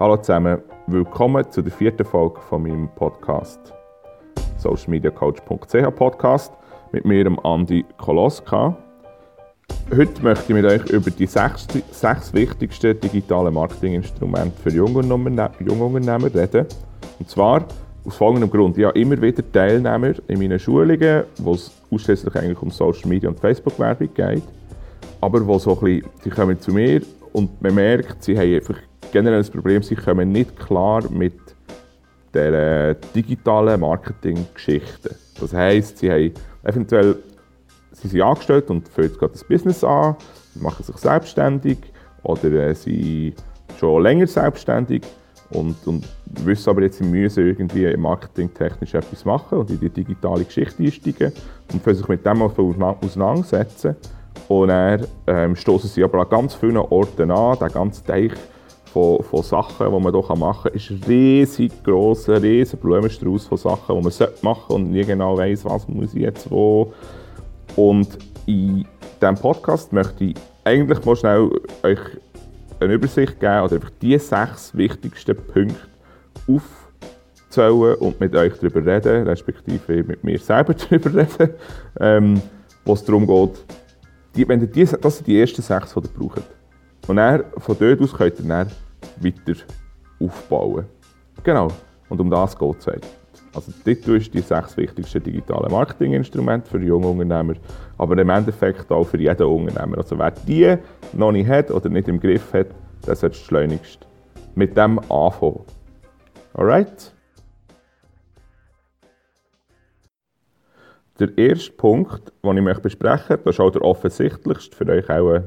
Hallo zusammen, willkommen zu der vierten Folge von meinem Podcast. socialmediacoach.ch Podcast mit mir, Andi Koloska. Heute möchte ich mit euch über die sechs, sechs wichtigsten digitalen Marketinginstrumente für Jungunternehmer reden. Und zwar aus folgendem Grund. Ich habe immer wieder Teilnehmer in meinen Schulungen, wo es ausschließlich eigentlich um Social Media und Facebook-Werbung geht. Aber wo so ein bisschen, sie kommen zu mir und man merkt, sie haben einfach generell das Problem, sie kommen nicht klar mit der digitalen Marketing-Geschichte. Das heisst, sie haben eventuell sie sind angestellt und fangen gerade das Business an, machen sich selbstständig oder äh, sind schon länger selbstständig und, und wissen aber jetzt, sie müssen irgendwie marketingtechnisch etwas machen und in die digitale Geschichte einsteigen und können sich mit dem auseinandersetzen. Und dann ähm, stoßen sie aber an ganz vielen Orten an, der ganze Teich von, von Sachen, die man hier machen kann, ist riesig gross, ein riesig Blumenstrauß von Sachen, die man machen sollte und nie genau weiss, was muss ich jetzt wo. Und in diesem Podcast möchte ich eigentlich mal schnell euch eine Übersicht geben oder einfach die sechs wichtigsten Punkte aufzählen und mit euch darüber reden, respektive mit mir selber darüber reden, ähm, wo es darum geht, die, wenn die, das sind die ersten sechs, die ihr braucht. Und dann, von dort aus könnt ihr dann weiter aufbauen. Genau, und um das geht es heute. Also dort ist die sechs wichtigsten digitalen Marketinginstrumente für junge Unternehmer, aber im Endeffekt auch für jeden Unternehmer. Also wer die noch nicht hat oder nicht im Griff hat, der sollte schleunigst mit dem anfangen. Alright? Der erste Punkt, den ich besprechen möchte, das ist auch der offensichtlichste, für euch auch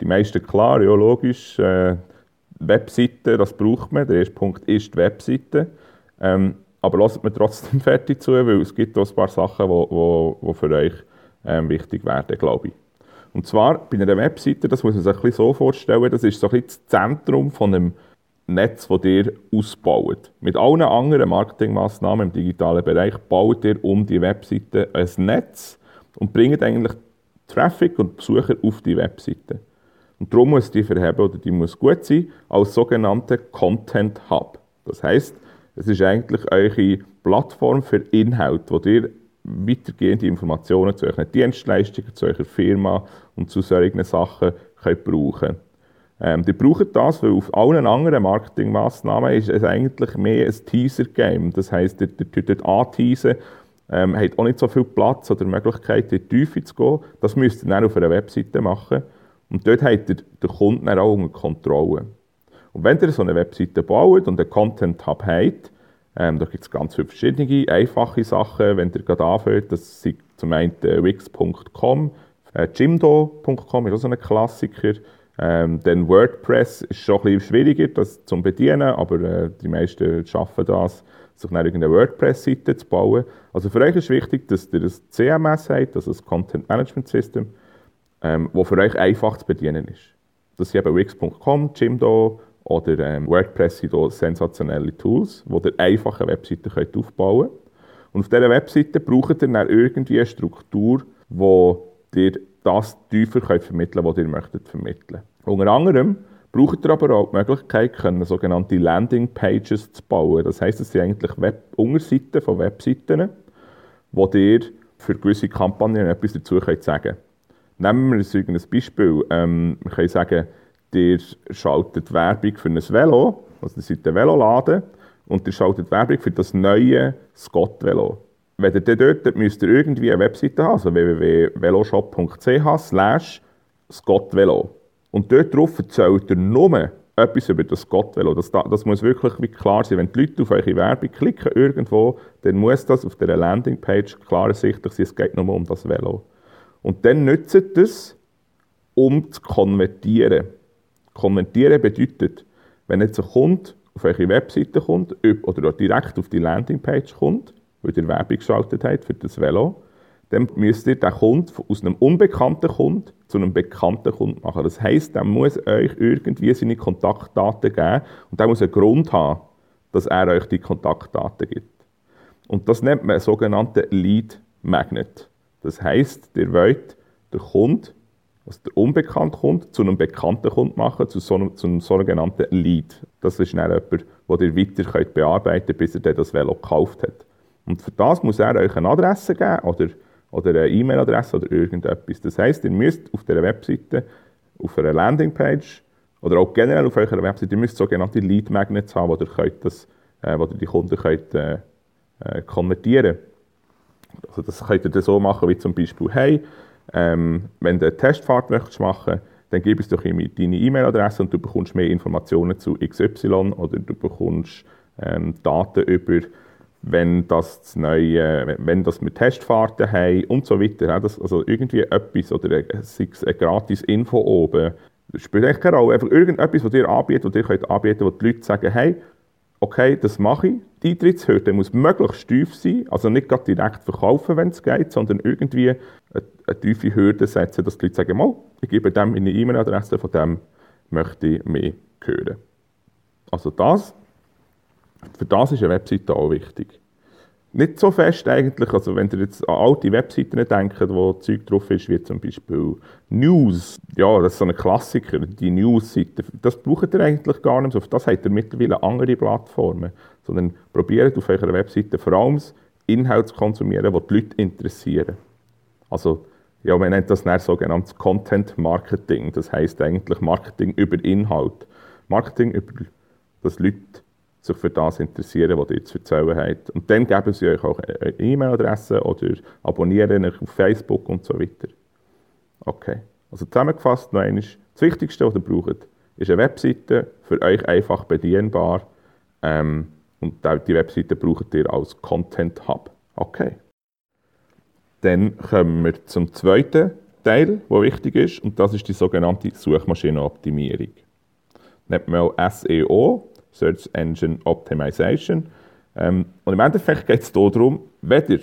die meisten klar, ja logisch, äh, Webseite, das braucht man. Der erste Punkt ist die Webseite. Ähm, aber lasst mir trotzdem fertig zu, weil es gibt auch ein paar Sachen, die für euch ähm, wichtig werden, glaube ich. Und zwar bei einer Webseite, das muss man sich ein bisschen so vorstellen, das ist so ein das Zentrum von einem Netz, das ihr ausbaut. Mit allen anderen Marketingmaßnahmen im digitalen Bereich baut ihr um die Webseite ein Netz und bringt eigentlich Traffic und Besucher auf die Webseite. Und darum muss die verheben oder die muss gut sein als sogenannter Content Hub. Das heißt, es ist eigentlich eure Plattform für Inhalt, wo ihr weitergehende Informationen zu euren Dienstleistungen, zu eurer Firma und zu solchen Sachen könnt brauchen ähm, Die brauchen das, weil auf allen anderen Marketingmaßnahmen ist es eigentlich mehr ein Teaser-Game. Das heisst, ihr, ihr dort anteasen, ähm, habt auch nicht so viel Platz oder Möglichkeit, in die Tiefe zu gehen. Das müsst ihr dann auf einer Webseite machen. Und dort habt ihr den Kunden auch unter Kontrolle. Und wenn ihr so eine Webseite baut und einen Content Hub habt, ähm, da gibt es ganz viele verschiedene, einfache Sachen, wenn ihr gerade anfängt, das sind zum einen wix.com, äh, jimdo.com ist auch so ein Klassiker, ähm, dann WordPress ist schon ein bisschen schwieriger das zu bedienen, aber äh, die meisten schaffen das, sich nach irgendeine WordPress-Seite zu bauen. Also für euch ist wichtig, dass ihr das CMS habt, also das Content Management System, ähm, das für euch einfach zu bedienen ist. Das sind eben wix.com, Jimdo, oder ähm, WordPress sind hier sensationelle Tools, wo ihr einfache Webseiten könnt aufbauen könnt. Und auf dieser Webseite braucht ihr dann irgendwie eine Struktur, wo ihr das tiefer könnt vermitteln könnt, was ihr möchtet vermitteln. Unter anderem braucht ihr aber auch die Möglichkeit, können, sogenannte Landing-Pages zu bauen. Das heisst, es sind eigentlich Web Unterseiten von Webseiten, wo ihr für gewisse Kampagnen etwas dazu könnt sagen Nehmen wir ein Beispiel. Ähm, wir können sagen, Ihr schaltet Werbung für ein Velo, also ihr seid ein Veloladen, und ihr schaltet Werbung für das neue Scott-Velo. Wenn ihr dort müsst ihr irgendwie eine Webseite haben, also www.veloshop.ch slash scottvelo. Und dort drauf erzählt ihr nur etwas über das Scott-Velo. Das, das muss wirklich klar sein. Wenn die Leute auf eure Werbung klicken irgendwo, dann muss das auf dieser Landingpage klar ersichtlich sein, es geht nur um das Velo. Und dann nützt es, um zu konvertieren. Kommentieren bedeutet, wenn jetzt ein Kunde auf eure Webseite kommt oder direkt auf die Landingpage kommt, weil ihr Werbung geschaltet habt für das Velo, dann müsst ihr den Kunden aus einem unbekannten Kunden zu einem bekannten Kunden machen. Das heisst, er muss euch irgendwie seine Kontaktdaten geben und der muss einen Grund haben, dass er euch die Kontaktdaten gibt. Und das nennt man einen sogenannten Lead Magnet. Das heisst, ihr wollt den Kunden also der unbekannte Kunde zu einem bekannten Kunden machen, zu so einem, zu einem sogenannten Lead. Das ist dann jemand, den ihr weiter könnt bearbeiten könnt, bis er das Velo gekauft hat. Und für das muss er euch eine Adresse geben oder, oder eine E-Mail-Adresse oder irgendetwas. Das heisst, ihr müsst auf der Webseite, auf einer Landingpage oder auch generell auf eurer Webseite, ihr müsst sogenannte Lead Magnets haben, wo ihr, könnt das, äh, wo ihr die Kunden könnt, äh, äh, konvertieren Also das könnt ihr so machen, wie zum Beispiel, hey, ähm, wenn du eine Testfahrt möchtest machen dann gib uns doch deine E-Mail-Adresse und du bekommst mehr Informationen zu XY oder du bekommst ähm, Daten über, wenn das, neue, wenn das mit Testfahrten haben und so weiter. Das, also irgendwie etwas oder eine, gratis Info oben. Das spielt eigentlich keine Rolle. Einfach irgendetwas, was ihr anbietet, was ihr könnt anbieten wo die Leute sagen, hey, okay, das mache ich. Die Eintrittshürde muss möglichst tief sein, also nicht gerade direkt verkaufen, wenn es geht, sondern irgendwie eine, eine tiefe Hürde setzen, dass die Leute sagen, mal, ich gebe dem eine E-Mail-Adresse, von dem möchte ich mehr hören. Also das, für das ist eine Webseite auch wichtig nicht so fest eigentlich. Also wenn ihr jetzt an alte Webseiten denkt, wo Zeug drauf ist, wie zum Beispiel News, ja, das ist so ein Klassiker, die News-Seite, das braucht ihr eigentlich gar nicht. Auf das habt ihr mittlerweile andere Plattformen. Sondern probiert auf eurer Webseite vor allem Inhalte zu konsumieren, die die Leute interessieren. Also, ja, man nennt das dann sogenanntes Content Marketing. Das heißt eigentlich Marketing über Inhalt. Marketing über, dass Leute sich für das interessieren, was ihr zu erzählen habt. Und dann geben sie euch auch eine E-Mail-Adresse oder abonnieren euch auf Facebook und so weiter. Okay. Also zusammengefasst noch einmal, das Wichtigste, was ihr braucht, ist eine Webseite, für euch einfach bedienbar. Ähm, und die Webseite braucht ihr als Content Hub. Okay. Dann kommen wir zum zweiten Teil, der wichtig ist, und das ist die sogenannte Suchmaschinenoptimierung. Nennt man auch SEO, Search Engine Optimization. Ähm, und im Endeffekt geht es darum, wenn ihr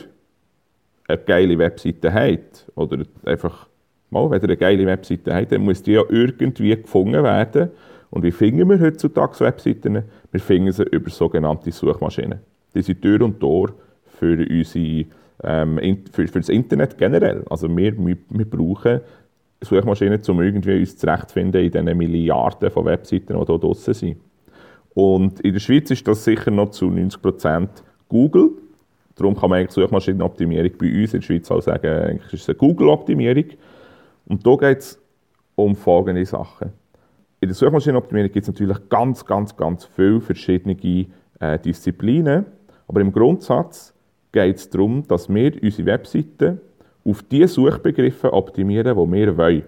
eine geile Webseite habt, oder einfach mal, wenn ihr eine geile Webseite habt, dann muss die ja irgendwie gefunden werden. Und wie finden wir heutzutage Webseiten? Wir finden sie über sogenannte Suchmaschinen. Die sind Tür und Tor für, unsere, ähm, für, für das Internet generell. Also wir, wir, wir brauchen Suchmaschinen, um irgendwie uns zurechtzufinden in diesen Milliarden von Webseiten, die hier draußen sind. Und in der Schweiz ist das sicher noch zu 90% Google. Darum kann man eigentlich Suchmaschinenoptimierung bei uns in der Schweiz auch sagen, eigentlich ist es eine Google-Optimierung. Und da geht es um folgende Sachen. In der Suchmaschinenoptimierung gibt es natürlich ganz, ganz, ganz viele verschiedene äh, Disziplinen. Aber im Grundsatz geht es darum, dass wir unsere Webseiten auf die Suchbegriffe optimieren, die wir wollen.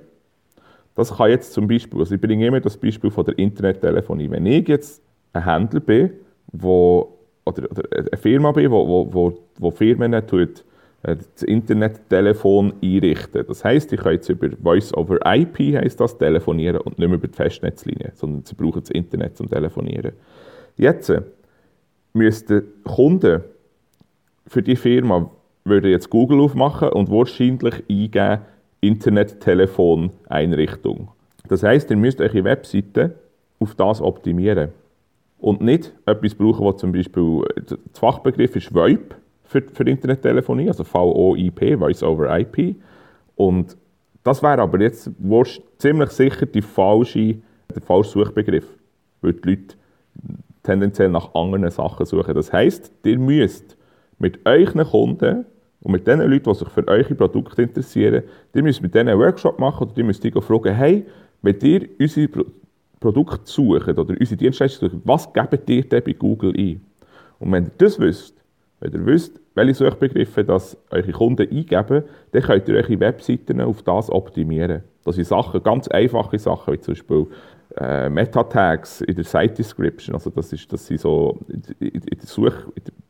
Das kann jetzt zum Beispiel, also ich bringe immer das Beispiel von der Internettelefonie. Wenn ich jetzt ein Händler bin, wo, oder, oder eine Firma bin, wo, wo, wo, wo Firmen tut, äh, das Internettelefon einrichten. Das heisst, ich kann jetzt über Voice over IP heisst das, telefonieren und nicht mehr über die Festnetzlinie, sondern sie brauchen das Internet zum Telefonieren. Jetzt äh, müssten Kunden für die Firma würde jetzt Google aufmachen und wahrscheinlich eingeben Internet-Telefon-Einrichtung. Das heisst, ihr müsst eure Webseite auf das optimieren und nicht etwas brauchen, was zum Beispiel, das Fachbegriff ist VoIP für, für Internettelefonie, also VoIP, Voice over IP. Und das wäre aber jetzt ziemlich sicher die falsche, der falsche Suchbegriff, weil die Leute tendenziell nach anderen Sachen suchen. Das heisst, ihr müsst mit euren Kunden und mit den Leuten, die sich für eure Produkte interessieren, ihr müsst mit denen einen Workshop machen oder ihr müsst die fragen, hey, wenn ihr unsere Produkt suchen oder unsere Dienstleistung suchen, was gebt ihr denn bei Google ein? Und wenn ihr das wisst, wenn ihr wisst, welche Suchbegriffe das eure Kunden eingeben, dann könnt ihr eure Webseiten auf das optimieren. Das sind Sachen, ganz einfache Sachen, wie zum Beispiel äh, Meta-Tags in der Site Description. Also das, ist, das sind so in, der Such,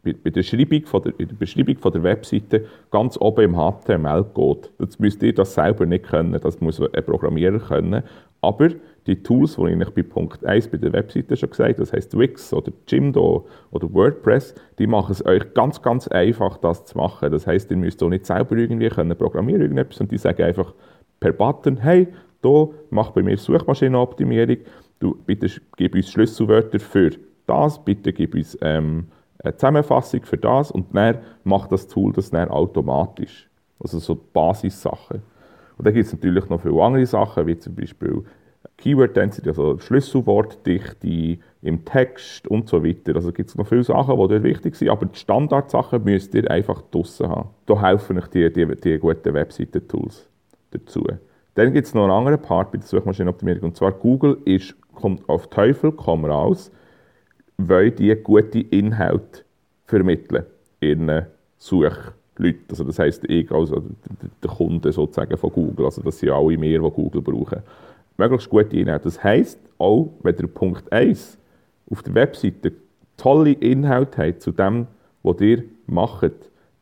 in der, Beschreibung von der, in der Beschreibung von der Webseite ganz oben im HTML-Code. Das müsst ihr das selber nicht können, das muss ein Programmierer können. Aber die Tools, die ich bei Punkt 1 bei der Webseite schon gesagt habe, das heißt Wix oder Jimdo oder WordPress, die machen es euch ganz, ganz einfach, das zu machen. Das heißt, ihr müsst auch nicht selber irgendwie können programmieren irgendetwas und die sagen einfach per Button, hey, hier, mach bei mir Suchmaschinenoptimierung, du bitte gib uns Schlüsselwörter für das, bitte gib uns ähm, eine Zusammenfassung für das und dann macht das Tool das dann automatisch. Also so Basissachen. Und dann gibt es natürlich noch viele andere Sachen, wie zum Beispiel Keyword Density, also Schlüsselwortdichte im Text und so weiter. Also gibt es noch viele Sachen, die dort wichtig sind, aber die Standardsachen müsst ihr einfach draussen haben. Da helfen euch die, die, die guten Webseiten-Tools dazu. Dann gibt es noch einen anderen Part bei der Suchmaschinenoptimierung, und zwar Google ist, kommt auf Teufel komm raus, weil die gute Inhalte vermitteln ihren Suchleuten. Also das heisst, ich, also der Kunde sozusagen von Google, also das sind alle mehr, die Google brauchen. Möglichst gute Inhalte. Das heisst, auch wenn der Punkt 1 auf der Webseite tolle Inhalte hat zu dem, was ihr macht,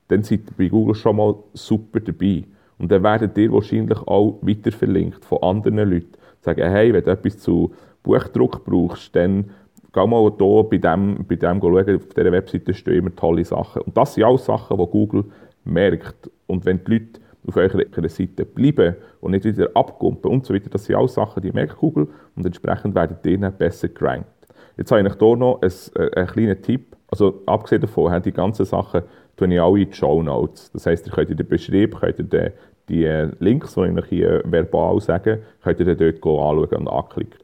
dann seid ihr bei Google schon mal super dabei. Und dann werdet ihr wahrscheinlich auch weiterverlinkt von anderen Leuten. Sagen, hey, wenn du etwas zu Buchdruck brauchst, dann geh mal hier bei dem, bei dem schauen. Auf dieser Webseite stehen immer tolle Sachen. Und das sind alles Sachen, die Google merkt. Und wenn die Leute auf eurer Seite bleiben und nicht wieder abkumpen und so weiter, das sind alles Sachen, die merkt Google und entsprechend werden die dann besser gerankt. Jetzt habe ich hier noch einen, äh, einen kleinen Tipp. Also abgesehen davon, die ganzen Sachen tue ich alle in die Show Notes. Das heisst, ihr könnt in den Beschrieb könnt ihr den, die Links, die ich hier verbal sage, könnt ihr dort anschauen und anklicken.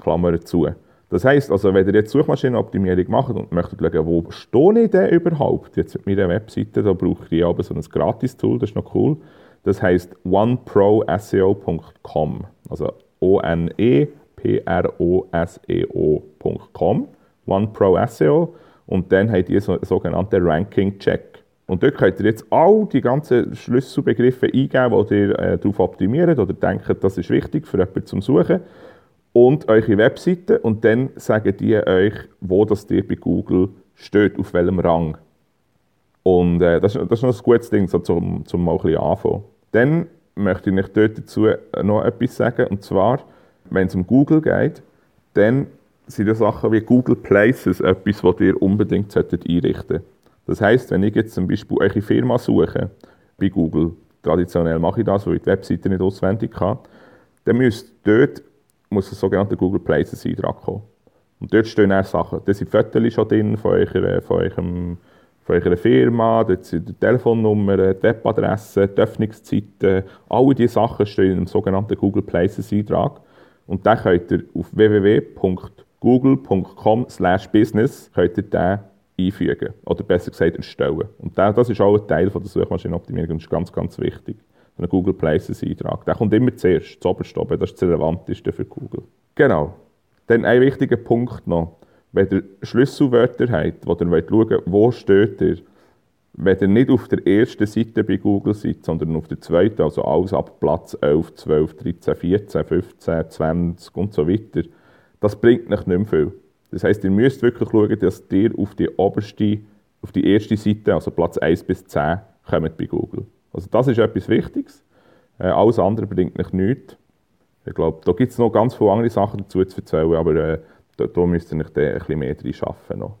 Klammer zu. Das heisst, also, wenn ihr jetzt Suchmaschinenoptimierung macht und möchtet schauen, wo stehe ich denn überhaupt jetzt mit meiner Webseite, da brauche ich aber so ein Gratis-Tool, das ist noch cool. Das heisst oneproseo.com. Also O-N-E-P-R-O-S-E-O.com. OneProSEO. Und dann habt ihr so einen sogenannten Ranking-Check. Und dort könnt ihr jetzt all die ganzen Schlüsselbegriffe eingeben, die ihr äh, darauf optimiert oder denkt, das ist wichtig für jemanden zum Suchen. Und eure Webseite. Und dann sagen die euch, wo das dir bei Google steht, auf welchem Rang. Und äh, das, das, ist noch ein gutes Ding, so zum, zum mal ein bisschen anfangen. Dann möchte ich dort dazu noch etwas sagen. Und zwar, wenn es um Google geht, dann sind das Sachen wie Google Places etwas, was ihr unbedingt einrichten solltet. Das heisst, wenn ich jetzt zum Beispiel eure Firma suche bei Google, traditionell mache ich das, weil ich die Webseite nicht auswendig kann, dann müsst dort muss ein sogenannter Google Places Eintrag kommen. Und dort stehen dann Sachen. Da sind Fotos schon drin von, eurer, von eurem von eurer Firma, dort sind die Telefonnummern, die Webadresse, die Öffnungszeiten, alle diese Sachen stehen im sogenannten Google Places Eintrag. Und den könnt ihr auf www.google.com business könnt ihr den einfügen. Oder besser gesagt erstellen. Und das ist auch ein Teil von der Suchmaschinenoptimierung und ist ganz, ganz wichtig. Ein Google Places Eintrag. Der kommt immer zuerst, zuoberst oben. Das ist das Relevanteste für Google. Genau. Dann ein wichtiger Punkt noch wenn ihr Schlüsselwörter habt, wo ihr wollt schauen wo steht ihr, wenn ihr nicht auf der ersten Seite bei Google seid, sondern auf der zweiten, also alles ab Platz 11, 12, 13, 14, 15, 20 und so weiter, das bringt nicht mehr viel. Das heisst, ihr müsst wirklich schauen, dass ihr auf die oberste, auf die erste Seite, also Platz 1 bis 10, kommt bei Google. Also das ist etwas Wichtiges. Äh, alles andere bringt euch nichts. Ich glaube, da gibt es noch ganz viele andere Sachen dazu zu erzählen, aber äh, da, da müsst ihr dann ein bisschen mehr arbeiten. Noch.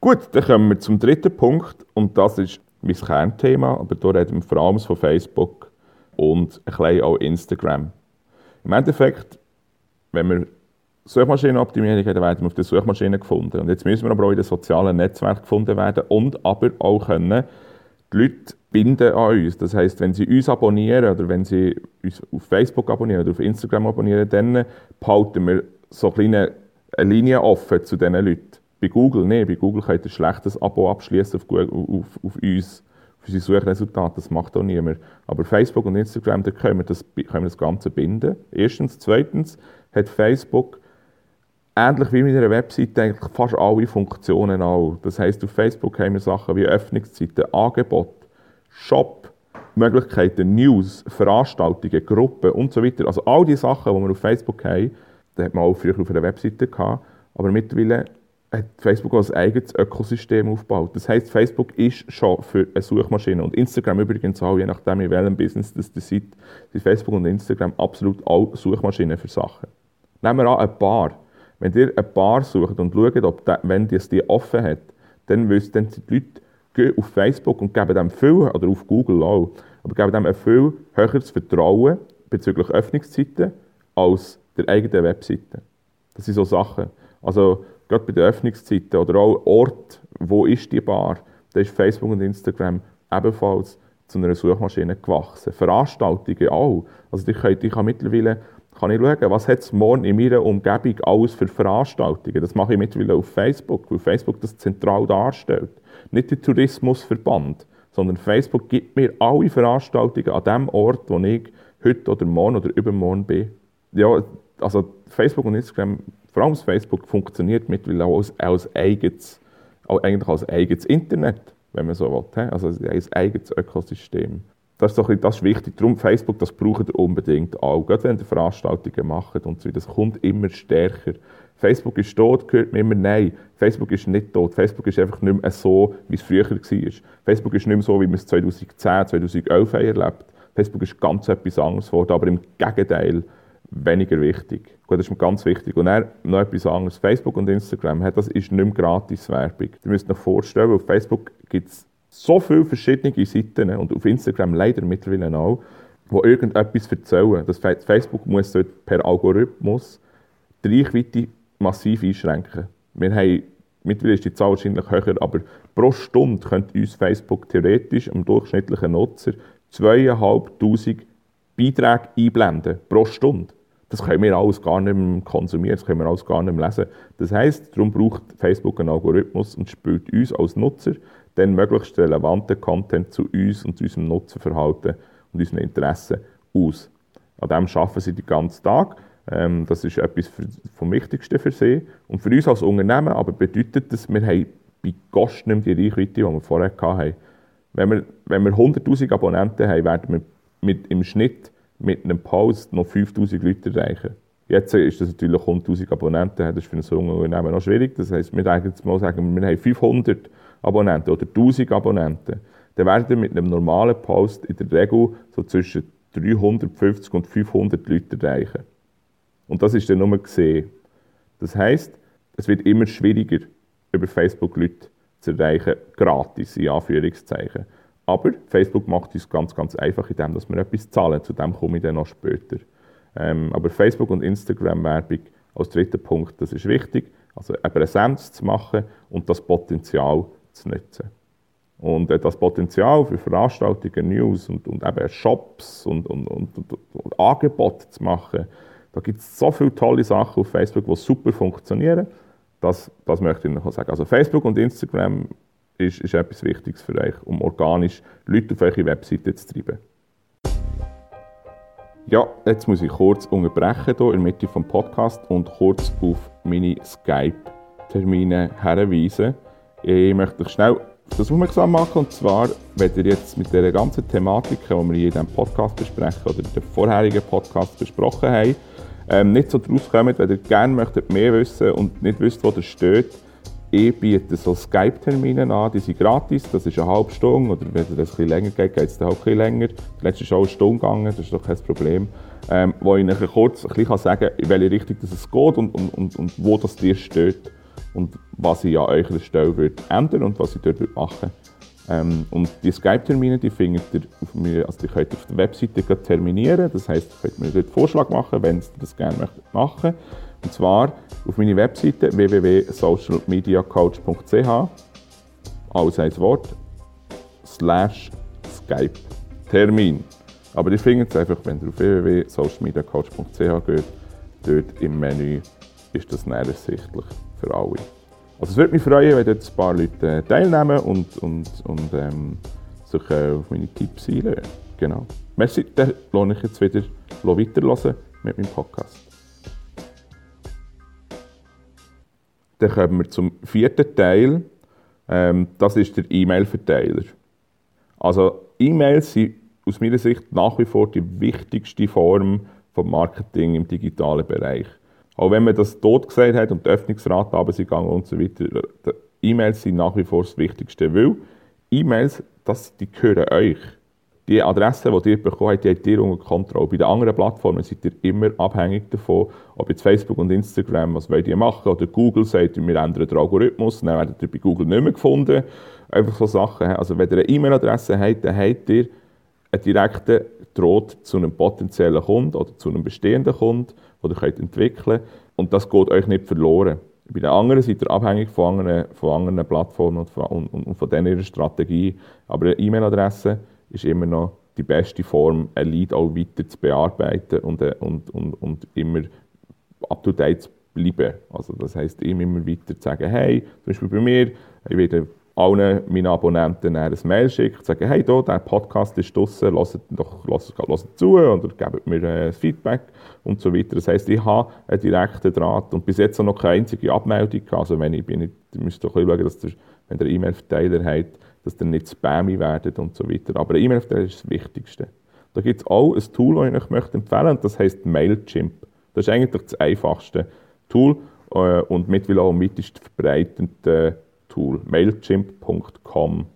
Gut, dann kommen wir zum dritten Punkt und das ist mein Kernthema, aber da reden wir vor allem von Facebook und ein bisschen auch Instagram. Im Endeffekt, wenn wir Suchmaschinenoptimierung werden auf der Suchmaschine gefunden. Und jetzt müssen wir aber auch in den sozialen Netzwerken gefunden werden und aber auch können die Leute binden an uns. Das heisst, wenn sie uns abonnieren oder wenn sie uns auf Facebook abonnieren oder auf Instagram abonnieren, dann behalten wir so kleine eine Linie offen zu diesen Leuten. Bei Google nicht. Bei Google könnt ihr ein schlechtes Abo abschließen auf, auf, auf uns, auf unsere Suchresultate. Das macht auch niemand. Aber Facebook und Instagram, da können wir das, können wir das Ganze binden. Erstens. Zweitens hat Facebook ähnlich wie mit einer Webseite eigentlich fast alle Funktionen auch. Das heisst, auf Facebook haben wir Sachen wie Öffnungszeiten, Angebot, Shop, Möglichkeiten, News, Veranstaltungen, Gruppen und so weiter. Also all die Sachen, die wir auf Facebook haben, das hat man auch früher auf einer Webseite gehabt. Aber mittlerweile hat Facebook auch ein eigenes Ökosystem aufgebaut. Das heisst, Facebook ist schon für eine Suchmaschine. Und Instagram übrigens auch, je nachdem, in welchem Business das ihr seid, sind Facebook und Instagram absolut auch Suchmaschinen für Sachen. Nehmen wir an, ein Bar. Wenn ihr ein Bar sucht und schaut, ob der, wenn das die offen hat, dann wisst dann die Leute gehen auf Facebook und geben dem viel, oder auf Google auch, aber geben dem ein viel höheres Vertrauen bezüglich Öffnungszeiten als der eigenen Webseite. Das sind so Sachen. Also gerade bei den Öffnungszeiten oder auch Ort, wo ist die Bar, da ist Facebook und Instagram ebenfalls zu einer Suchmaschine gewachsen. Veranstaltungen auch. Also ich kann mittlerweile kann ich schauen, was hat es morgen in meiner Umgebung alles für Veranstaltungen. Das mache ich mittlerweile auf Facebook, weil Facebook das zentral darstellt. Nicht der Tourismusverband, sondern Facebook gibt mir alle Veranstaltungen an dem Ort, wo ich heute oder morgen oder übermorgen bin. Ja, also Facebook und Instagram, vor allem Facebook, funktioniert mittlerweile auch als, als eigenes, eigentlich als eigenes Internet, wenn man so will. Also als eigenes Ökosystem. Das ist, doch, das ist wichtig. Darum Facebook, das braucht ihr unbedingt auch. Gerade wenn ihr Veranstaltungen macht und so, das kommt immer stärker. Facebook ist tot, gehört mir immer nein. Facebook ist nicht tot. Facebook ist einfach nicht mehr so, wie es früher war. Facebook ist nicht mehr so, wie man es 2010, 2011 erlebt. Facebook ist ganz etwas anderes geworden, aber im Gegenteil weniger wichtig. Gut, das ist mir ganz wichtig. Und dann noch etwas anderes. Facebook und Instagram, das ist nicht mehr gratis Werbung. Ihr müsst euch vorstellen, auf Facebook gibt es so viele verschiedene Seiten und auf Instagram leider mittlerweile auch, wo irgendetwas erzählen. Das Facebook muss dort per Algorithmus die Reichweite massiv einschränken. Wir haben, mittlerweile ist die Zahl wahrscheinlich höher, aber pro Stunde könnte uns Facebook theoretisch am durchschnittlichen Nutzer 2'500 Beiträge einblenden. Pro Stunde. Das können wir alles gar nicht mehr konsumieren, das können wir alles gar nicht mehr lesen. Das heisst, darum braucht Facebook einen Algorithmus und spielt uns als Nutzer dann möglichst relevanten Content zu uns und zu unserem Nutzerverhalten und unseren Interessen aus. An dem arbeiten sie den ganzen Tag. Ähm, das ist etwas vom Wichtigsten für sie. Und für uns als Unternehmen aber bedeutet das, wir haben bei Gast nicht mehr die Reichweite, die wir vorher hatten. Wenn wir, wenn wir 100'000 Abonnenten haben, werden wir mit, im Schnitt mit einem Post noch 5'000 Leute erreichen. Jetzt ist das natürlich 100'000 Abonnenten, das ist für ein Unternehmen noch schwierig. Das heisst, wir denken jetzt mal sagen, wir haben 500 Abonnenten oder 1000 Abonnenten, dann werden mit einem normalen Post in der Regel so zwischen 350 und 500 Leute erreichen. Und das ist dann nur gesehen. Das heisst, es wird immer schwieriger, über Facebook Leute zu erreichen, gratis, in Anführungszeichen. Aber Facebook macht es ganz, ganz einfach, indem wir etwas zahlen. Zu dem komme ich dann noch später. Ähm, aber Facebook und Instagram-Werbung als dritter Punkt, das ist wichtig. Also eine Präsenz zu machen und das Potenzial zu nutzen. Und äh, das Potenzial für Veranstaltungen, News und, und eben Shops und, und, und, und Angebote zu machen, da gibt es so viele tolle Sachen auf Facebook, die super funktionieren. Das, das möchte ich noch sagen. Also Facebook und Instagram ist, ist etwas Wichtiges für euch, um organisch Leute auf eure Webseite zu treiben. Ja, jetzt muss ich kurz unterbrechen hier in der Mitte des Podcasts und kurz auf meine Skype-Termine hinweisen. Ich möchte euch schnell das aufmerksam machen. Und zwar, wenn ihr jetzt mit dieser ganzen Thematik, die wir hier in diesem Podcast besprechen oder in den vorherigen Podcast besprochen haben, ähm, nicht so draus kommt, wenn ihr gerne möchtet mehr wissen und nicht wisst, wo das steht, ich biete so Skype-Termine an, die sind gratis, das ist eine halbe Stunde, oder wenn es bisschen länger geht, geht es dann auch ein bisschen länger. Letztes ist auch eine Stunde gegangen, das ist doch kein Problem. Ähm, wo ich euch kurz ein bisschen sagen kann, in welche Richtung es geht und, und, und, und wo das dir steht und was ich an eurer Stelle würde ändern und was ich dort machen ähm, Und die Skype-Termine, die findet ihr auf mir, also die könnt ihr auf der Webseite terminieren. Das heisst, ihr könnt mir dort einen Vorschlag machen, wenn ihr das gerne möchtet machen. Und zwar auf meiner Webseite www.socialmediacoach.ch alles ein Wort slash Skype Termin. Aber ihr findet es einfach, wenn ihr auf www.socialmediacoach.ch geht, dort im Menü ist das näher ersichtlich für alle. Also es würde mich freuen, wenn dort ein paar Leute äh, teilnehmen und, und, und ähm, sich äh, auf meine Tipps einlösen. Genau. Merci, dann lohne ich jetzt wieder weiterhören mit meinem Podcast. Dann kommen wir zum vierten Teil. Ähm, das ist der E-Mail-Verteiler. Also E-Mails sind aus meiner Sicht nach wie vor die wichtigste Form von Marketing im digitalen Bereich. Auch wenn man das tot gesagt hat und die Öffnungsrate runtergegangen und so weiter, E-Mails sind nach wie vor das Wichtigste, weil E-Mails, die gehören euch. Die Adresse, die ihr bekommen habt, die habt ihr unter Kontrolle. Bei den anderen Plattformen seid ihr immer abhängig davon, ob jetzt Facebook und Instagram, was wollt ihr machen, oder Google sagt, wir ändern den Algorithmus, dann werdet ihr bei Google nicht mehr gefunden. Einfach so Sachen. Also wenn ihr eine E-Mail-Adresse habt, dann habt ihr einen direkten Droht zu einem potenziellen Kunden oder zu einem bestehenden Kunden die ihr könnt entwickeln könnt. Und das geht euch nicht verloren. Bei den anderen seid ihr abhängig von anderen, von anderen Plattformen und von, und, und von denen ihrer Strategie. Aber eine E-Mail-Adresse ist immer noch die beste Form, ein Lead auch weiter zu bearbeiten und, äh, und, und, und immer up-to-date zu bleiben. Also das heisst, ihm immer weiter zu sagen, hey, zum Beispiel bei mir, ich werde allen meinen Abonnenten ein Mail schicken, sagen, hey, da, der Podcast ist draußen, hört doch hört zu oder gebt mir äh, Feedback und so weiter. Das heisst, ich habe einen direkten Draht und bis jetzt noch keine einzige Abmeldung Also wenn ich bin, nicht, ihr müsst doch schauen, dass der, wenn der E-Mail-Verteiler hat, dass ihr nicht spammy werdet und so weiter. Aber E-Mail-Verteiler ist das Wichtigste. Da gibt es auch ein Tool, das ich euch möchte empfehlen möchte, das heisst Mailchimp. Das ist eigentlich das einfachste Tool äh, und mittlerweile auch am weitest verbreitete Tool. Mailchimp.com.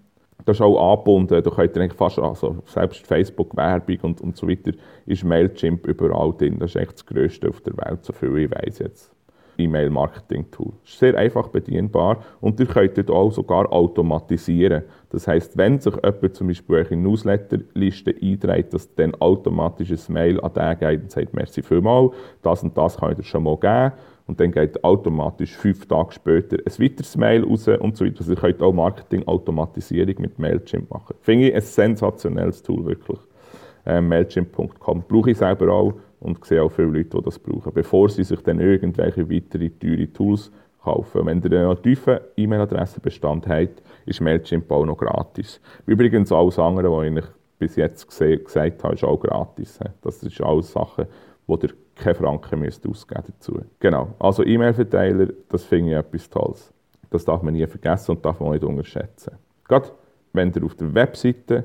Das ist auch angebunden, da könnt ihr eigentlich fast, also selbst Facebook-Werbung und, und so weiter, ist Mailchimp überall drin. Das ist echt das Größte auf der Welt, so viel ich weiß jetzt. E-Mail-Marketing-Tool. Ist sehr einfach bedienbar und ihr könnt dort auch sogar automatisieren. Das heißt, wenn sich jemand zum Beispiel in Newsletterliste einträgt, dass dann automatisch ein Mail an den geht und sagt, merci vielmals, das und das kann ich dir schon mal geben. Und dann geht automatisch fünf Tage später ein weiteres Mail raus und so weiter. Also ihr könnt auch Marketing-Automatisierung mit Mailchimp machen. Finde ich ein sensationelles Tool, wirklich. Ähm, Mailchimp.com brauche ich selber auch und sehe auch viele Leute, die das brauchen, bevor sie sich dann irgendwelche weitere teure Tools kaufen. Wenn ihr einen tiefen E-Mail-Adressenbestand habt, ist Mailchimp auch noch gratis. Übrigens alles andere, was ich bis jetzt gesagt habe, ist auch gratis. Das ist alles Sachen, wo ihr keine Franken müsst ausgeben dazu. Genau, also E-Mail-Verteiler, das finde ich etwas Tolles. Das darf man nie vergessen und darf man nicht unterschätzen. Gerade wenn ihr auf der Webseite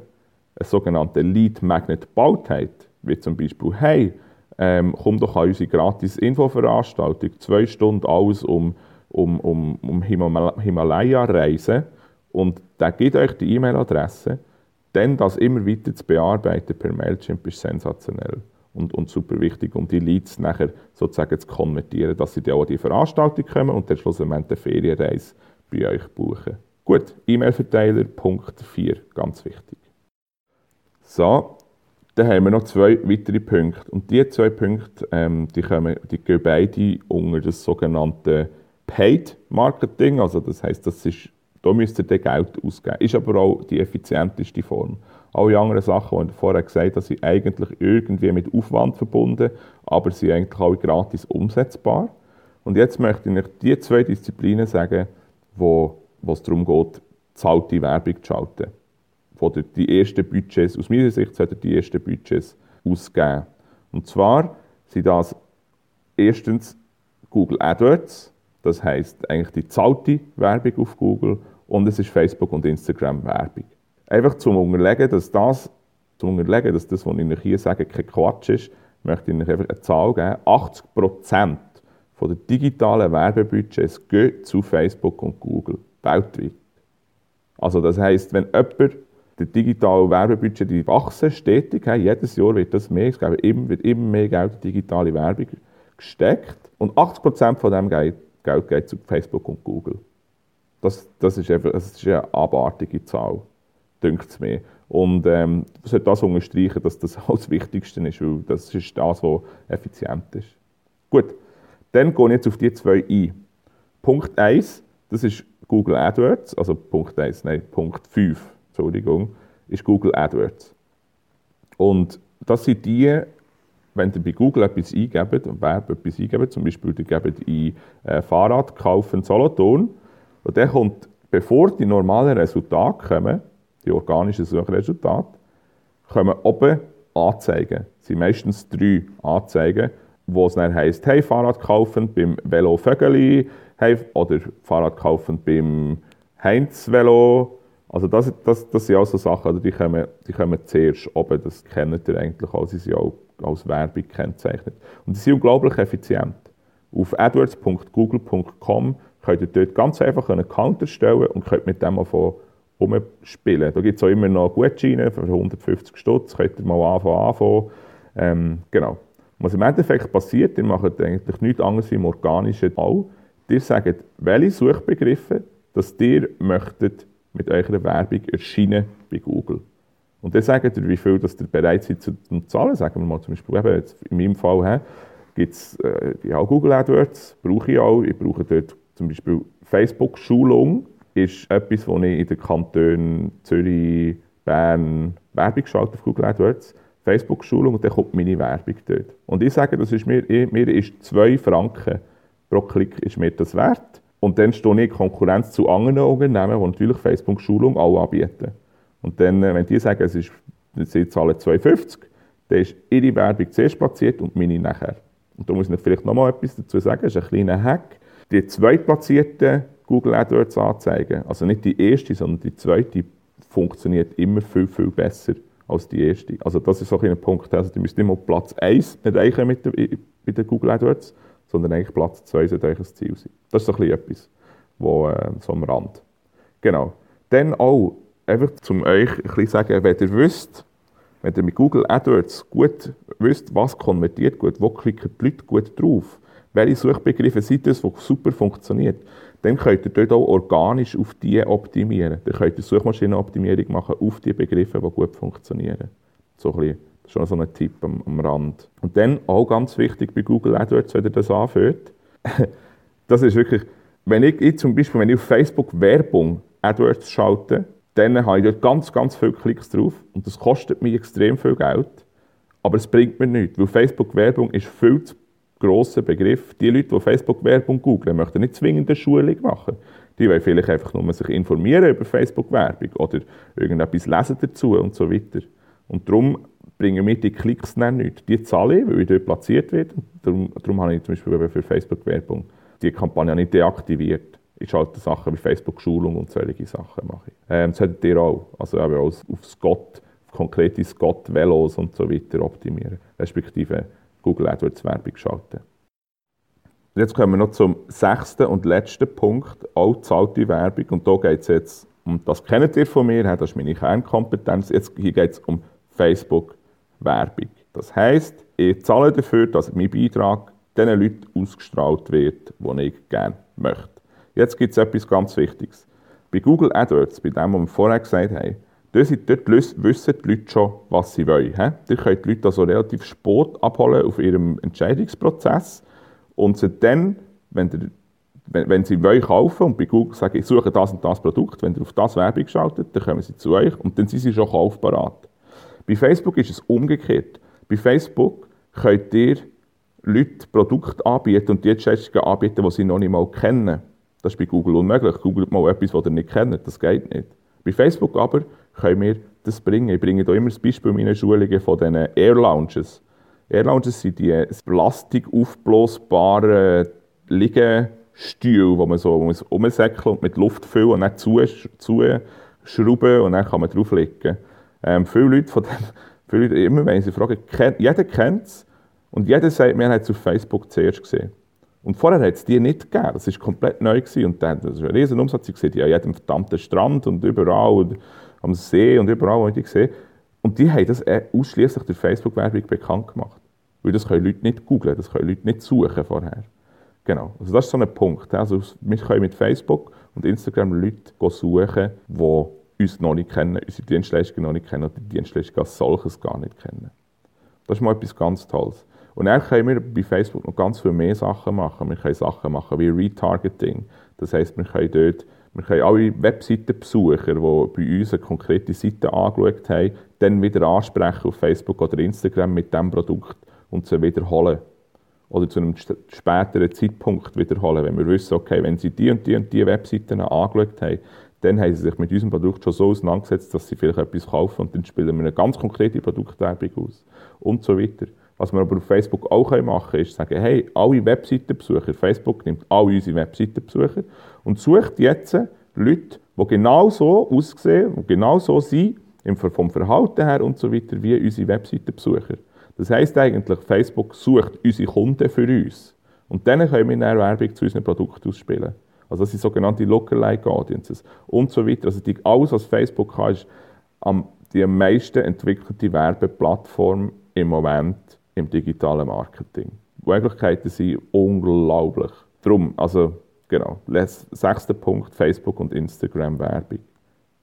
einen sogenannten Lead Magnet gebaut habt, wie zum Beispiel, hey, ähm, komm doch an unsere gratis Infoveranstaltung, zwei Stunden alles um, um, um, um Himalaya-Reisen und der gibt euch die E-Mail-Adresse, dann das immer weiter zu bearbeiten per Mailchimp ist sensationell und, und super wichtig, um die Leads nachher sozusagen zu konvertieren, dass sie dann auch an die Veranstaltung kommen und dann schlussendlich eine Ferienreise bei euch buchen. Gut, E-Mail-Verteiler, Punkt 4, ganz wichtig. So, dann haben wir noch zwei weitere Punkte. Und diese zwei Punkte, ähm, die, kommen, die gehen beide unter das sogenannte Paid Marketing. Also das heißt, das ist, da müsst ihr Geld ausgeben. Ist aber auch die effizienteste Form. Alle anderen Sachen, die ich vorher gesagt habe, sind eigentlich irgendwie mit Aufwand verbunden, aber sind eigentlich auch gratis umsetzbar. Und jetzt möchte ich die zwei Disziplinen sagen, wo, wo es darum geht, zahlte Werbung zu schalten oder die ersten Budgets, aus meiner Sicht sollten die ersten Budgets ausgeben. Und zwar sind das erstens Google AdWords, das heißt eigentlich die zahlte Werbung auf Google und es ist Facebook und Instagram Werbung. Einfach zum Unterlegen, dass das, zum Unterlegen, dass das, was ich euch hier sage, kein Quatsch ist, möchte ich euch einfach eine Zahl geben. 80 Prozent der digitalen Werbebudgets gehen zu Facebook und Google weltweit. Also das heißt, wenn jemand der digitale Werbebudget die wachsen stetig. Jedes Jahr wird das mehr, es wird immer mehr Geld in digitale Werbung gesteckt. Und 80% von dem Geld, Geld geht zu Facebook und Google. Das, das, ist, einfach, das ist eine abartige Zahl, denkt es mir. Und ähm, ich sollte das unterstreichen, dass das auch das Wichtigste ist, weil das ist das, was effizient ist. Gut, dann gehe ich jetzt auf die zwei ein. Punkt 1, das ist Google AdWords, also Punkt 1, nein, Punkt 5 Entschuldigung, ist Google AdWords. Und das sind die, wenn ihr bei Google etwas eingebt, und Verb etwas eingebt, zum Beispiel ihr gebt ein äh, Fahrrad kaufen Solothurn, und dann kommt, bevor die normalen Resultate kommen, die organischen Suchresultate, kommen oben Anzeigen. Es sind meistens drei Anzeigen, wo es dann heisst, hey, Fahrrad kaufen beim Velo Vögeli, hey, oder Fahrrad kaufen beim Heinz Velo, also das, das, das sind auch so Sachen, die kommen, die kommen zuerst oben, das kennt ihr eigentlich auch, sie sind auch als Werbung kennzeichnet. Und die sind unglaublich effizient. Auf adwords.google.com könnt ihr dort ganz einfach einen Account erstellen und könnt mit dem anfangen umspielen. Da gibt es auch immer noch Gutscheine für 150 Stutz, könnt ihr mal anfangen. anfangen. Ähm, genau. Was im Endeffekt passiert, ihr macht eigentlich nichts anderes wie im organischen Bau. Ihr sagt, welche Suchbegriffe dass ihr möchtet mit eurer Werbung erscheinen bei Google. Und dann sagt ihr, wie viel dass ihr bereit seid zu zahlen. Sagen wir mal zum Beispiel, jetzt in meinem Fall gibt es äh, ja, Google AdWords, brauche ich auch. Ich brauche dort zum Beispiel Facebook-Schulung, ist etwas, was ich in den Kantonen Zürich, Bern, Werbung geschaltet auf Google AdWords, Facebook-Schulung und dann kommt meine Werbung dort. Und ich sage, das ist mir, mir ist 2 Franken pro Klick ist mir das wert. Und dann stehe ich in Konkurrenz zu anderen Unternehmen, die natürlich Facebook-Schulung auch anbieten. Und dann, äh, wenn die sagen, es ist, sie zahlen 2,50, dann ist ihre Werbung zuerst platziert und meine nachher. Und da muss ich vielleicht noch mal etwas dazu sagen, das ist ein kleiner Hack. Die zweitplatzierten Google AdWords anzeigen, also nicht die erste, sondern die zweite, funktioniert immer viel, viel besser als die erste. Also das ist so ein Punkt. Also die müssen mal Platz 1 erreichen mit der, mit der Google AdWords, sondern eigentlich Platz 2 sollte eigentlich das Ziel sein. Das ist so ein etwas, wo, äh, so am Rand. Genau. Dann auch, einfach zum euch ein bisschen sagen, wenn ihr wisst, wenn ihr mit Google AdWords gut wisst, was konvertiert gut, wo klicken die Leute gut drauf, welche Suchbegriffe sind das, die super funktioniert, dann könnt ihr dort auch organisch auf die optimieren. Dann könnt ihr Suchmaschinenoptimierung machen auf die Begriffe, die gut funktionieren. So ein bisschen, das schon so ein Tipp am, am Rand. Und dann auch ganz wichtig bei Google AdWords, wenn ihr das anführt, das ist wirklich, wenn ich, ich zum Beispiel, wenn ich auf Facebook Werbung AdWords schalte, dann habe ich dort ganz, ganz viele Klicks drauf und das kostet mich extrem viel Geld, aber es bringt mir nichts, weil Facebook Werbung ist viel zu grosser Begriff. Die Leute, die Facebook-Werbung googeln, möchten nicht zwingend eine Schulung machen. Die wollen vielleicht einfach nur sich informieren über Facebook-Werbung oder irgendetwas lesen dazu und so weiter. Und darum bringen mir die Klicks dann nicht. Die zahle ich, weil ich dort platziert werde. Darum, darum habe ich zum Beispiel für Facebook-Werbung die Kampagne nicht deaktiviert. Ich schalte Sachen wie Facebook-Schulung und solche Sachen mache ich. Ähm, das solltet ihr auch. Also auch auf Scott, auf konkrete Scott-Velos und so weiter optimieren. Respektive Google AdWords Werbung schalten. Jetzt kommen wir noch zum sechsten und letzten Punkt, auch zahlte Werbung. Und da geht es jetzt um, das kennt ihr von mir, das ist meine Kernkompetenz. Jetzt, hier geht es um Facebook-Werbung. Das heisst, ich zahle dafür, dass mein Beitrag den Leuten ausgestrahlt wird, die ich gerne möchte. Jetzt gibt es etwas ganz Wichtiges. Bei Google AdWords, bei dem, was wir vorher gesagt haben, Dort, wissen die Leute schon, was sie wollen. Ihr könnt die Leute also relativ spät abholen auf ihrem Entscheidungsprozess und sie dann, wenn, der, wenn, wenn sie wollen kaufen und bei Google sagen, ich suche das und das Produkt, wenn ihr auf das Werbung schaltet, dann kommen sie zu euch und dann sind sie schon kaufbereit. Bei Facebook ist es umgekehrt. Bei Facebook könnt ihr Leute Produkte anbieten und Dienstleistungen anbieten, die sie noch nicht mal kennen. Das ist bei Google unmöglich. Googelt mal etwas, was ihr nicht kennt. Das geht nicht. Bei Facebook aber können wir das bringen. Ich bringe hier immer das Beispiel in meinen Schulungen von diesen Air Lounges. Air Lounges sind die plastikaufblasbaren Liegestühle, wo man so umsäckeln und mit Luft füllen und dann zuschrauben und dann kann man drauflegen. Ähm, viele Leute von dem, viele Leute, immer wenn sie fragen, kennt, jeder kennt es und jeder sagt, wir haben es auf Facebook zuerst gesehen. Und vorher hat es die nicht gegeben. Das war komplett neu. Gewesen. Und dann, das war ein riesen Umsatz. Ich sehe die an jedem verdammten Strand und überall. Und am See und überall, wo ich die sehe. Und die haben das äh, ausschließlich durch Facebook-Werbung bekannt gemacht. Weil das können Leute nicht googeln, das können Leute nicht suchen vorher. Genau, also das ist so ein Punkt. Also wir können mit Facebook und Instagram Leute suchen, die uns noch nicht kennen, unsere Dienstleistungen noch nicht kennen oder die Dienstleistungen als solches gar nicht kennen. Das ist mal etwas ganz Tolles. Und dann können wir bei Facebook noch ganz viel mehr Sachen machen. Wir können Sachen machen wie Retargeting. Das heisst, wir können dort wir können alle Webseitenbesucher, die bei uns eine konkrete Seite angeschaut haben, dann wieder ansprechen auf Facebook oder Instagram mit diesem Produkt und sie wiederholen. Oder zu einem späteren Zeitpunkt wiederholen, wenn wir wissen, okay, wenn sie die und die und die Webseiten angeschaut haben, dann haben sie sich mit unserem Produkt schon so auseinandergesetzt, dass sie vielleicht etwas kaufen und dann spielen wir eine ganz konkrete Produktwerbung aus und so weiter. Was wir aber auf Facebook auch machen können, ist sagen, hey, alle Webseitenbesucher, Facebook nimmt alle unsere Webseitenbesucher und sucht jetzt Leute, die genau so aussehen und genau so sind, vom Verhalten her und so weiter, wie unsere Webseitenbesucher. Das heisst eigentlich, Facebook sucht unsere Kunden für uns. Und dann können wir eine Werbung zu unseren Produkten ausspielen. Also das sind sogenannte Lookalike Audiences und so weiter. Also die, alles, was Facebook kann, ist am, die am meisten entwickelte Werbeplattform im Moment im digitalen Marketing. Die Möglichkeiten sind unglaublich. Darum, also genau, sechster Punkt, Facebook und Instagram Werbung.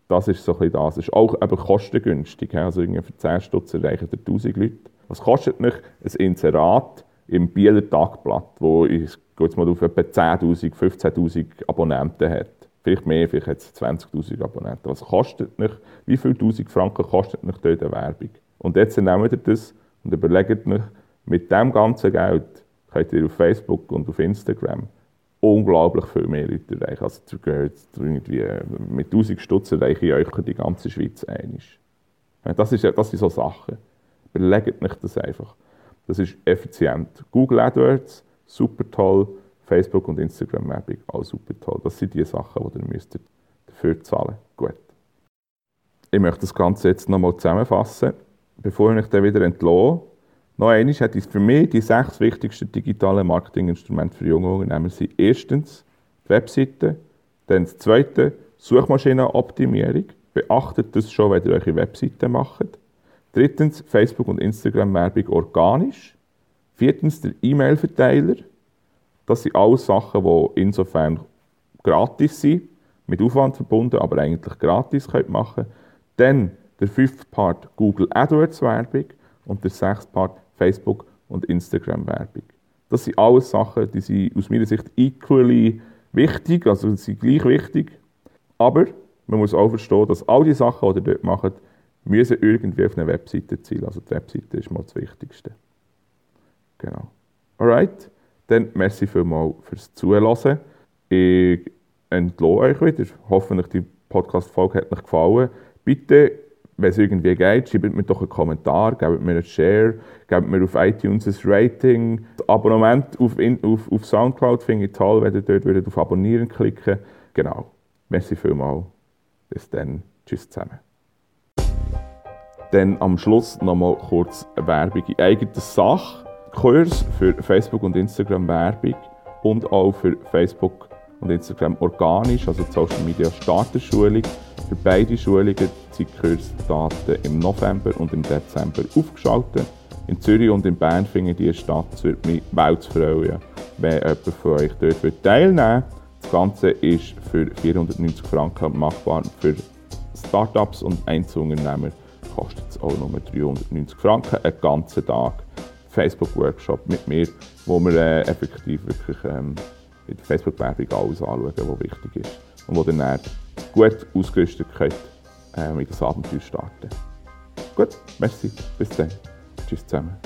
Das ist so ein bisschen das. ist auch eben kostengünstig. Also für 10 Stutz erreichen 1000 Leute. Was kostet mich ein Inserat im Bieler Tagblatt, wo ich gehe jetzt mal auf etwa 10'000, 15'000 Abonnenten hat? Vielleicht mehr, vielleicht hat es 20'000 Abonnenten. Was kostet nicht, wie viel 1000 Franken kostet nicht dort eine Werbung? Und jetzt nehmt ihr das und überlegt euch, mit diesem ganzen Geld könnt ihr auf Facebook und auf Instagram unglaublich viel mehr Leute erreichen. Also irgendwie äh, mit 1000 Stutz erreiche ich euch die ganze Schweiz einig. Das, das sind so Sachen. Überlegt euch das einfach. Das ist effizient. Google AdWords, super toll. Facebook und Instagram Werbung, auch super toll. Das sind die Sachen, die ihr müsstet dafür zahlen Gut. Ich möchte das Ganze jetzt nochmal zusammenfassen. Bevor ich dann wieder entlasse, noch einmal hat es für mich die sechs wichtigsten digitalen Marketinginstrumente für junge Unternehmer sind erstens die Webseite, dann das zweite Suchmaschinenoptimierung. Beachtet das schon, wenn ihr eure Webseite macht. Drittens Facebook- und Instagram-Werbung organisch. Viertens der E-Mail-Verteiler. Das sind alles Sachen, die insofern gratis sind, mit Aufwand verbunden, aber eigentlich gratis könnt machen Dann der fünfte Part Google AdWords Werbung und der sechste Part Facebook und Instagram Werbung. Das sind alles Sachen, die sind aus meiner Sicht equally wichtig, also sind gleich wichtig. Aber man muss auch verstehen, dass all die Sachen, die ihr dort macht, müssen irgendwie auf einer Webseite zielen. Also die Webseite ist mal das Wichtigste. Genau. Alright, dann merci vielmals fürs Zuhören. Ich entlohne euch wieder. Hoffentlich die Podcast-Folge hat euch gefallen. Bitte wenn es irgendwie geht, schreibt mir doch einen Kommentar, gebt mir einen Share, gebt mir auf iTunes ein Rating. Das Abonnement auf, auf, auf Soundcloud finde ich toll, wenn ihr dort würdet auf Abonnieren klicken Genau. Merci vielmals. Bis dann. Tschüss zusammen. Dann am Schluss nochmal kurz eine Werbung in eigener Sache. Kurs für Facebook und Instagram Werbung und auch für Facebook und Instagram organisch, also die Social Media Starterschulung. Für beide Schulungen sind Kursdaten im November und im Dezember aufgeschaltet. In Zürich und in Bern finden die statt. Es würde mich weit freuen, wenn jemand von euch dort teilnehmen würde. Das Ganze ist für 490 Franken machbar. Für Startups und Einzelunternehmer kostet es auch nur 390 Franken, einen ganzen Tag. Facebook-Workshop mit mir, wo wir äh, effektiv wirklich ähm, in der Facebook-Werbung alles anschauen, was wichtig ist. Und wo dann gut ausgerüstet könnt ähm, in das Abenteuer starten. Gut, merci, bis dann. Tschüss zusammen.